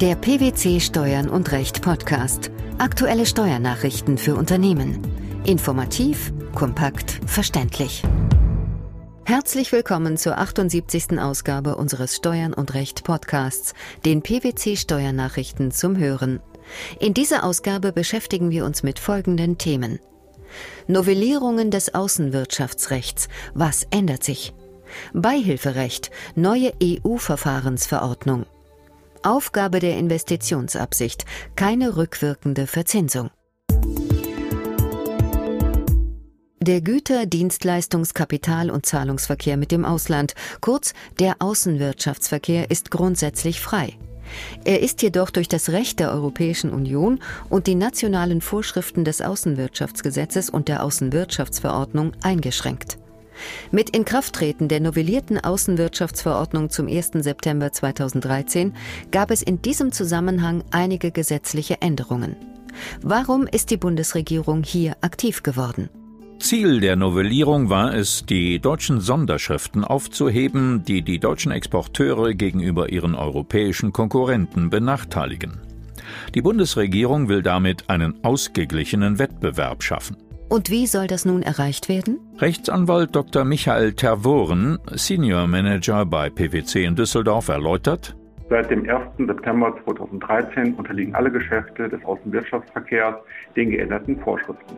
Der PwC Steuern und Recht Podcast. Aktuelle Steuernachrichten für Unternehmen. Informativ, kompakt, verständlich. Herzlich willkommen zur 78. Ausgabe unseres Steuern und Recht Podcasts, den PwC Steuernachrichten zum Hören. In dieser Ausgabe beschäftigen wir uns mit folgenden Themen. Novellierungen des Außenwirtschaftsrechts. Was ändert sich? Beihilferecht. Neue EU-Verfahrensverordnung. Aufgabe der Investitionsabsicht. Keine rückwirkende Verzinsung. Der Güter-, Dienstleistungs-, Kapital- und Zahlungsverkehr mit dem Ausland, kurz der Außenwirtschaftsverkehr, ist grundsätzlich frei. Er ist jedoch durch das Recht der Europäischen Union und die nationalen Vorschriften des Außenwirtschaftsgesetzes und der Außenwirtschaftsverordnung eingeschränkt. Mit Inkrafttreten der novellierten Außenwirtschaftsverordnung zum 1. September 2013 gab es in diesem Zusammenhang einige gesetzliche Änderungen. Warum ist die Bundesregierung hier aktiv geworden? Ziel der Novellierung war es, die deutschen Sonderschriften aufzuheben, die die deutschen Exporteure gegenüber ihren europäischen Konkurrenten benachteiligen. Die Bundesregierung will damit einen ausgeglichenen Wettbewerb schaffen. Und wie soll das nun erreicht werden? Rechtsanwalt Dr. Michael Tervoren, Senior Manager bei PwC in Düsseldorf, erläutert, Seit dem 1. September 2013 unterliegen alle Geschäfte des Außenwirtschaftsverkehrs den geänderten Vorschriften.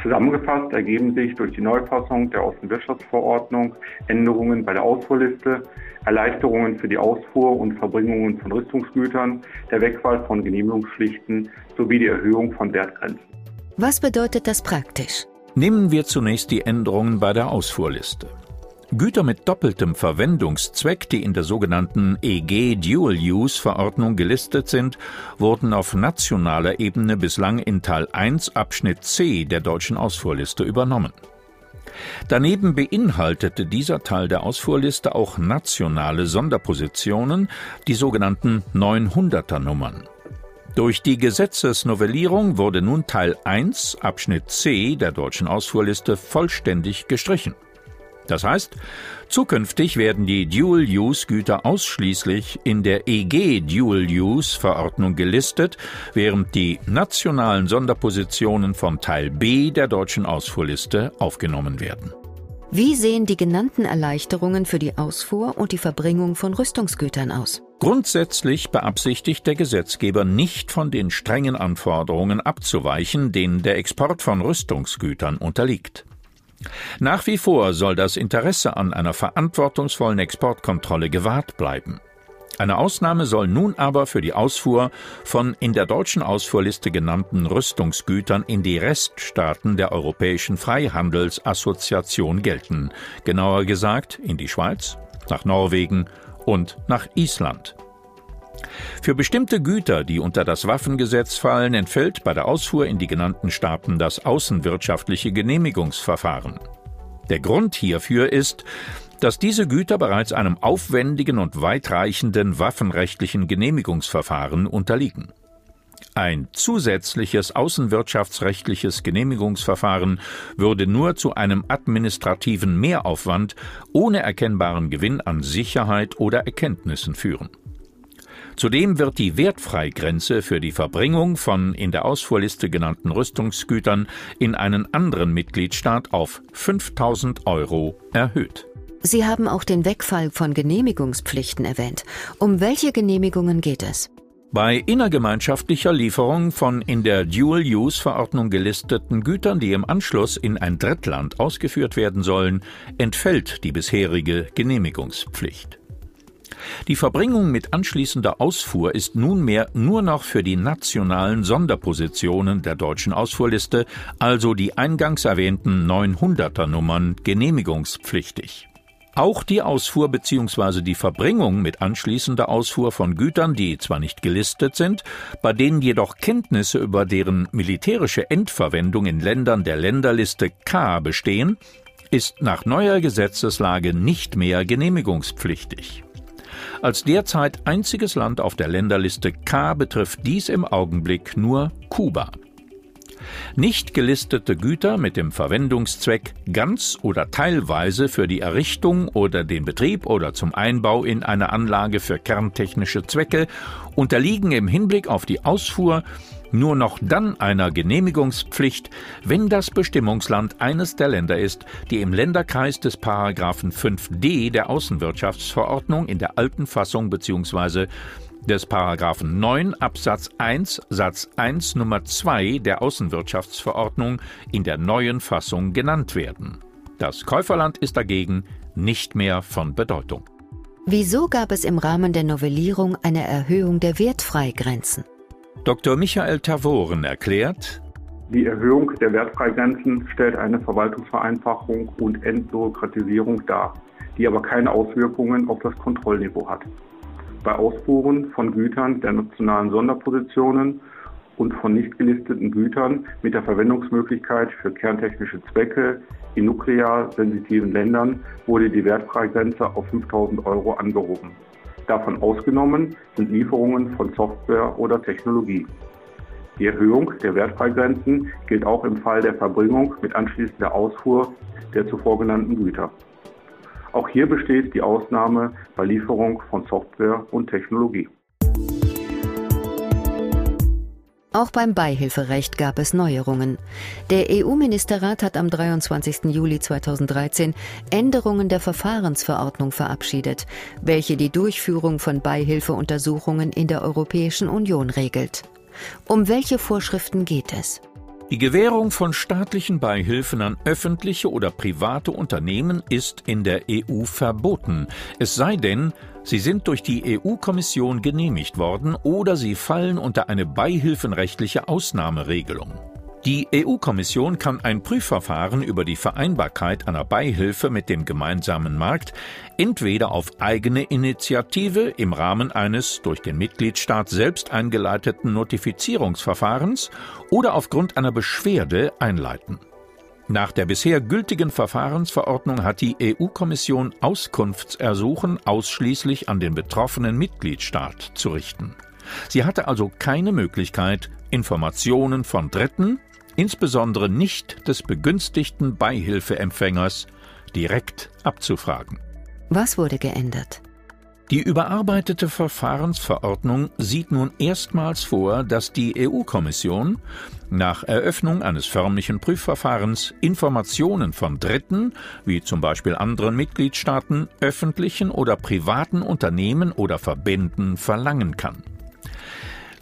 Zusammengefasst ergeben sich durch die Neufassung der Außenwirtschaftsverordnung Änderungen bei der Ausfuhrliste, Erleichterungen für die Ausfuhr und Verbringungen von Rüstungsgütern, der Wegfall von Genehmigungspflichten sowie die Erhöhung von Wertgrenzen. Was bedeutet das praktisch? Nehmen wir zunächst die Änderungen bei der Ausfuhrliste. Güter mit doppeltem Verwendungszweck, die in der sogenannten EG Dual Use Verordnung gelistet sind, wurden auf nationaler Ebene bislang in Teil 1 Abschnitt C der deutschen Ausfuhrliste übernommen. Daneben beinhaltete dieser Teil der Ausfuhrliste auch nationale Sonderpositionen, die sogenannten 900er Nummern. Durch die Gesetzesnovellierung wurde nun Teil 1 Abschnitt C der deutschen Ausfuhrliste vollständig gestrichen. Das heißt, zukünftig werden die Dual-Use-Güter ausschließlich in der EG Dual-Use-Verordnung gelistet, während die nationalen Sonderpositionen von Teil B der deutschen Ausfuhrliste aufgenommen werden. Wie sehen die genannten Erleichterungen für die Ausfuhr und die Verbringung von Rüstungsgütern aus? Grundsätzlich beabsichtigt der Gesetzgeber nicht von den strengen Anforderungen abzuweichen, denen der Export von Rüstungsgütern unterliegt. Nach wie vor soll das Interesse an einer verantwortungsvollen Exportkontrolle gewahrt bleiben. Eine Ausnahme soll nun aber für die Ausfuhr von in der deutschen Ausfuhrliste genannten Rüstungsgütern in die Reststaaten der Europäischen Freihandelsassoziation gelten, genauer gesagt in die Schweiz, nach Norwegen und nach Island. Für bestimmte Güter, die unter das Waffengesetz fallen, entfällt bei der Ausfuhr in die genannten Staaten das außenwirtschaftliche Genehmigungsverfahren. Der Grund hierfür ist, dass diese Güter bereits einem aufwendigen und weitreichenden waffenrechtlichen Genehmigungsverfahren unterliegen. Ein zusätzliches außenwirtschaftsrechtliches Genehmigungsverfahren würde nur zu einem administrativen Mehraufwand ohne erkennbaren Gewinn an Sicherheit oder Erkenntnissen führen. Zudem wird die Wertfreigrenze für die Verbringung von in der Ausfuhrliste genannten Rüstungsgütern in einen anderen Mitgliedstaat auf 5000 Euro erhöht. Sie haben auch den Wegfall von Genehmigungspflichten erwähnt. Um welche Genehmigungen geht es? Bei innergemeinschaftlicher Lieferung von in der Dual-Use-Verordnung gelisteten Gütern, die im Anschluss in ein Drittland ausgeführt werden sollen, entfällt die bisherige Genehmigungspflicht. Die Verbringung mit anschließender Ausfuhr ist nunmehr nur noch für die nationalen Sonderpositionen der deutschen Ausfuhrliste, also die eingangs erwähnten 900er Nummern, genehmigungspflichtig. Auch die Ausfuhr bzw. die Verbringung mit anschließender Ausfuhr von Gütern, die zwar nicht gelistet sind, bei denen jedoch Kenntnisse über deren militärische Endverwendung in Ländern der Länderliste K bestehen, ist nach neuer Gesetzeslage nicht mehr genehmigungspflichtig. Als derzeit einziges Land auf der Länderliste K betrifft dies im Augenblick nur Kuba. Nicht gelistete Güter mit dem Verwendungszweck ganz oder teilweise für die Errichtung oder den Betrieb oder zum Einbau in eine Anlage für kerntechnische Zwecke unterliegen im Hinblick auf die Ausfuhr nur noch dann einer Genehmigungspflicht, wenn das Bestimmungsland eines der Länder ist, die im Länderkreis des Paragraphen 5d der Außenwirtschaftsverordnung in der alten Fassung bzw des Paragraphen 9 Absatz 1 Satz 1 Nummer 2 der Außenwirtschaftsverordnung in der neuen Fassung genannt werden. Das Käuferland ist dagegen nicht mehr von Bedeutung. Wieso gab es im Rahmen der Novellierung eine Erhöhung der Wertfreigrenzen? Dr. Michael Tavoren erklärt, die Erhöhung der Wertfreigrenzen stellt eine Verwaltungsvereinfachung und Entbürokratisierung dar, die aber keine Auswirkungen auf das Kontrollniveau hat bei Ausfuhren von Gütern der nationalen Sonderpositionen und von nicht gelisteten Gütern mit der Verwendungsmöglichkeit für kerntechnische Zwecke in nuklear sensitiven Ländern wurde die Wertfreigrenze auf 5000 Euro angehoben. Davon ausgenommen sind Lieferungen von Software oder Technologie. Die Erhöhung der Wertfreigrenzen gilt auch im Fall der Verbringung mit anschließender Ausfuhr der zuvor genannten Güter. Auch hier besteht die Ausnahme bei Lieferung von Software und Technologie. Auch beim Beihilferecht gab es Neuerungen. Der EU-Ministerrat hat am 23. Juli 2013 Änderungen der Verfahrensverordnung verabschiedet, welche die Durchführung von Beihilfeuntersuchungen in der Europäischen Union regelt. Um welche Vorschriften geht es? Die Gewährung von staatlichen Beihilfen an öffentliche oder private Unternehmen ist in der EU verboten, es sei denn, sie sind durch die EU-Kommission genehmigt worden oder sie fallen unter eine beihilfenrechtliche Ausnahmeregelung. Die EU-Kommission kann ein Prüfverfahren über die Vereinbarkeit einer Beihilfe mit dem gemeinsamen Markt entweder auf eigene Initiative im Rahmen eines durch den Mitgliedstaat selbst eingeleiteten Notifizierungsverfahrens oder aufgrund einer Beschwerde einleiten. Nach der bisher gültigen Verfahrensverordnung hat die EU-Kommission Auskunftsersuchen ausschließlich an den betroffenen Mitgliedstaat zu richten. Sie hatte also keine Möglichkeit, Informationen von Dritten insbesondere nicht des begünstigten Beihilfeempfängers, direkt abzufragen. Was wurde geändert? Die überarbeitete Verfahrensverordnung sieht nun erstmals vor, dass die EU-Kommission nach Eröffnung eines förmlichen Prüfverfahrens Informationen von Dritten, wie zum Beispiel anderen Mitgliedstaaten, öffentlichen oder privaten Unternehmen oder Verbänden verlangen kann.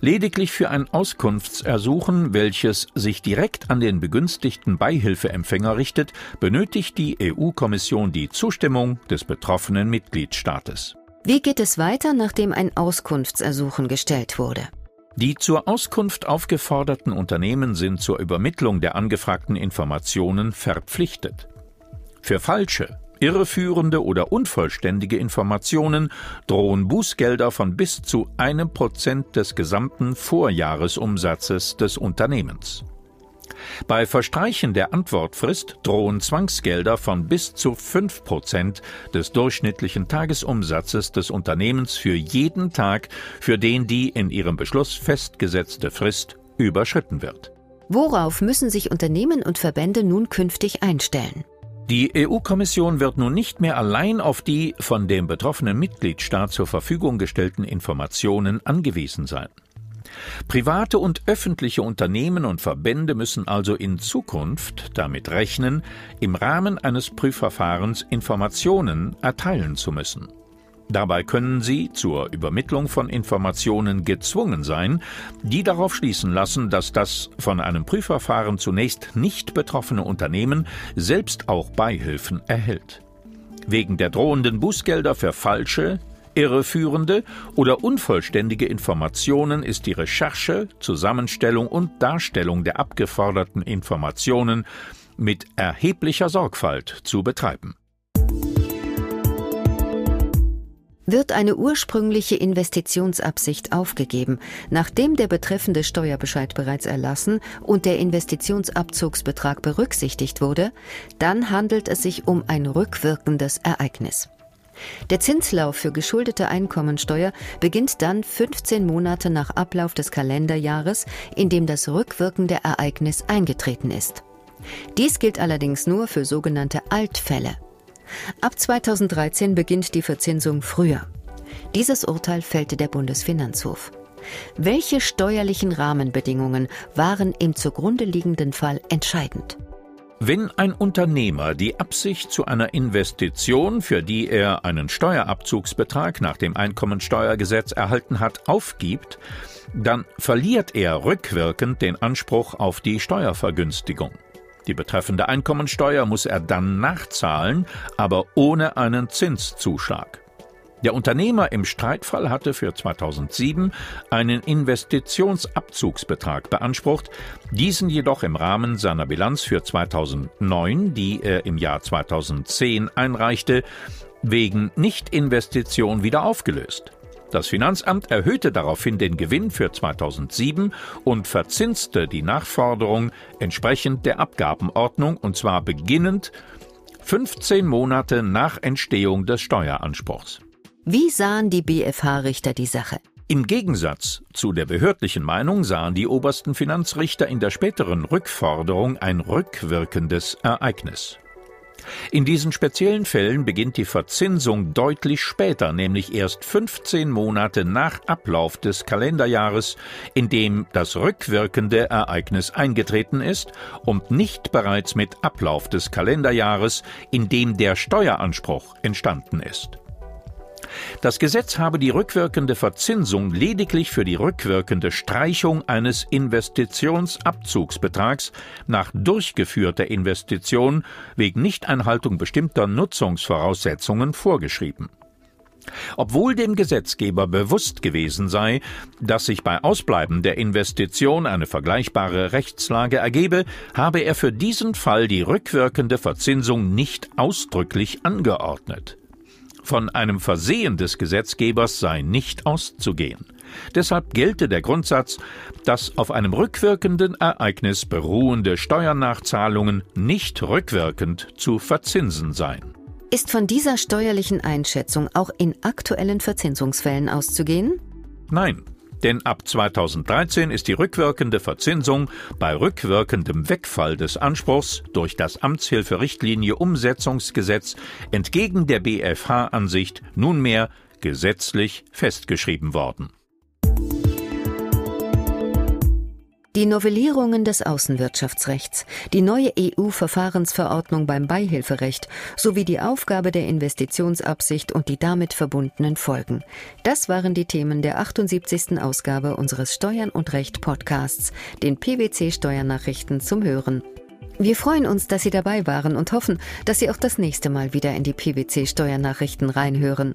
Lediglich für ein Auskunftsersuchen, welches sich direkt an den begünstigten Beihilfeempfänger richtet, benötigt die EU-Kommission die Zustimmung des betroffenen Mitgliedstaates. Wie geht es weiter, nachdem ein Auskunftsersuchen gestellt wurde? Die zur Auskunft aufgeforderten Unternehmen sind zur Übermittlung der angefragten Informationen verpflichtet. Für falsche, Irreführende oder unvollständige Informationen drohen Bußgelder von bis zu einem Prozent des gesamten Vorjahresumsatzes des Unternehmens. Bei Verstreichen der Antwortfrist drohen Zwangsgelder von bis zu fünf Prozent des durchschnittlichen Tagesumsatzes des Unternehmens für jeden Tag, für den die in ihrem Beschluss festgesetzte Frist überschritten wird. Worauf müssen sich Unternehmen und Verbände nun künftig einstellen? Die EU-Kommission wird nun nicht mehr allein auf die von dem betroffenen Mitgliedstaat zur Verfügung gestellten Informationen angewiesen sein. Private und öffentliche Unternehmen und Verbände müssen also in Zukunft damit rechnen, im Rahmen eines Prüfverfahrens Informationen erteilen zu müssen. Dabei können sie zur Übermittlung von Informationen gezwungen sein, die darauf schließen lassen, dass das von einem Prüfverfahren zunächst nicht betroffene Unternehmen selbst auch Beihilfen erhält. Wegen der drohenden Bußgelder für falsche, irreführende oder unvollständige Informationen ist die Recherche, Zusammenstellung und Darstellung der abgeforderten Informationen mit erheblicher Sorgfalt zu betreiben. Wird eine ursprüngliche Investitionsabsicht aufgegeben, nachdem der betreffende Steuerbescheid bereits erlassen und der Investitionsabzugsbetrag berücksichtigt wurde, dann handelt es sich um ein rückwirkendes Ereignis. Der Zinslauf für geschuldete Einkommensteuer beginnt dann 15 Monate nach Ablauf des Kalenderjahres, in dem das rückwirkende Ereignis eingetreten ist. Dies gilt allerdings nur für sogenannte Altfälle. Ab 2013 beginnt die Verzinsung früher. Dieses Urteil fällte der Bundesfinanzhof. Welche steuerlichen Rahmenbedingungen waren im zugrunde liegenden Fall entscheidend? Wenn ein Unternehmer die Absicht zu einer Investition, für die er einen Steuerabzugsbetrag nach dem Einkommensteuergesetz erhalten hat, aufgibt, dann verliert er rückwirkend den Anspruch auf die Steuervergünstigung. Die betreffende Einkommensteuer muss er dann nachzahlen, aber ohne einen Zinszuschlag. Der Unternehmer im Streitfall hatte für 2007 einen Investitionsabzugsbetrag beansprucht, diesen jedoch im Rahmen seiner Bilanz für 2009, die er im Jahr 2010 einreichte, wegen Nichtinvestition wieder aufgelöst. Das Finanzamt erhöhte daraufhin den Gewinn für 2007 und verzinste die Nachforderung entsprechend der Abgabenordnung und zwar beginnend 15 Monate nach Entstehung des Steueranspruchs. Wie sahen die BFH-Richter die Sache? Im Gegensatz zu der behördlichen Meinung sahen die obersten Finanzrichter in der späteren Rückforderung ein rückwirkendes Ereignis. In diesen speziellen Fällen beginnt die Verzinsung deutlich später, nämlich erst 15 Monate nach Ablauf des Kalenderjahres, in dem das rückwirkende Ereignis eingetreten ist und nicht bereits mit Ablauf des Kalenderjahres, in dem der Steueranspruch entstanden ist. Das Gesetz habe die rückwirkende Verzinsung lediglich für die rückwirkende Streichung eines Investitionsabzugsbetrags nach durchgeführter Investition wegen Nichteinhaltung bestimmter Nutzungsvoraussetzungen vorgeschrieben. Obwohl dem Gesetzgeber bewusst gewesen sei, dass sich bei Ausbleiben der Investition eine vergleichbare Rechtslage ergebe, habe er für diesen Fall die rückwirkende Verzinsung nicht ausdrücklich angeordnet. Von einem Versehen des Gesetzgebers sei nicht auszugehen. Deshalb gelte der Grundsatz, dass auf einem rückwirkenden Ereignis beruhende Steuernachzahlungen nicht rückwirkend zu verzinsen seien. Ist von dieser steuerlichen Einschätzung auch in aktuellen Verzinsungsfällen auszugehen? Nein, denn ab 2013 ist die rückwirkende Verzinsung bei rückwirkendem Wegfall des Anspruchs durch das Amtshilferichtlinie Umsetzungsgesetz entgegen der BFH-Ansicht nunmehr gesetzlich festgeschrieben worden. Die Novellierungen des Außenwirtschaftsrechts, die neue EU-Verfahrensverordnung beim Beihilferecht sowie die Aufgabe der Investitionsabsicht und die damit verbundenen Folgen. Das waren die Themen der 78. Ausgabe unseres Steuern und Recht Podcasts, den PwC Steuernachrichten zum Hören. Wir freuen uns, dass Sie dabei waren und hoffen, dass Sie auch das nächste Mal wieder in die PwC Steuernachrichten reinhören.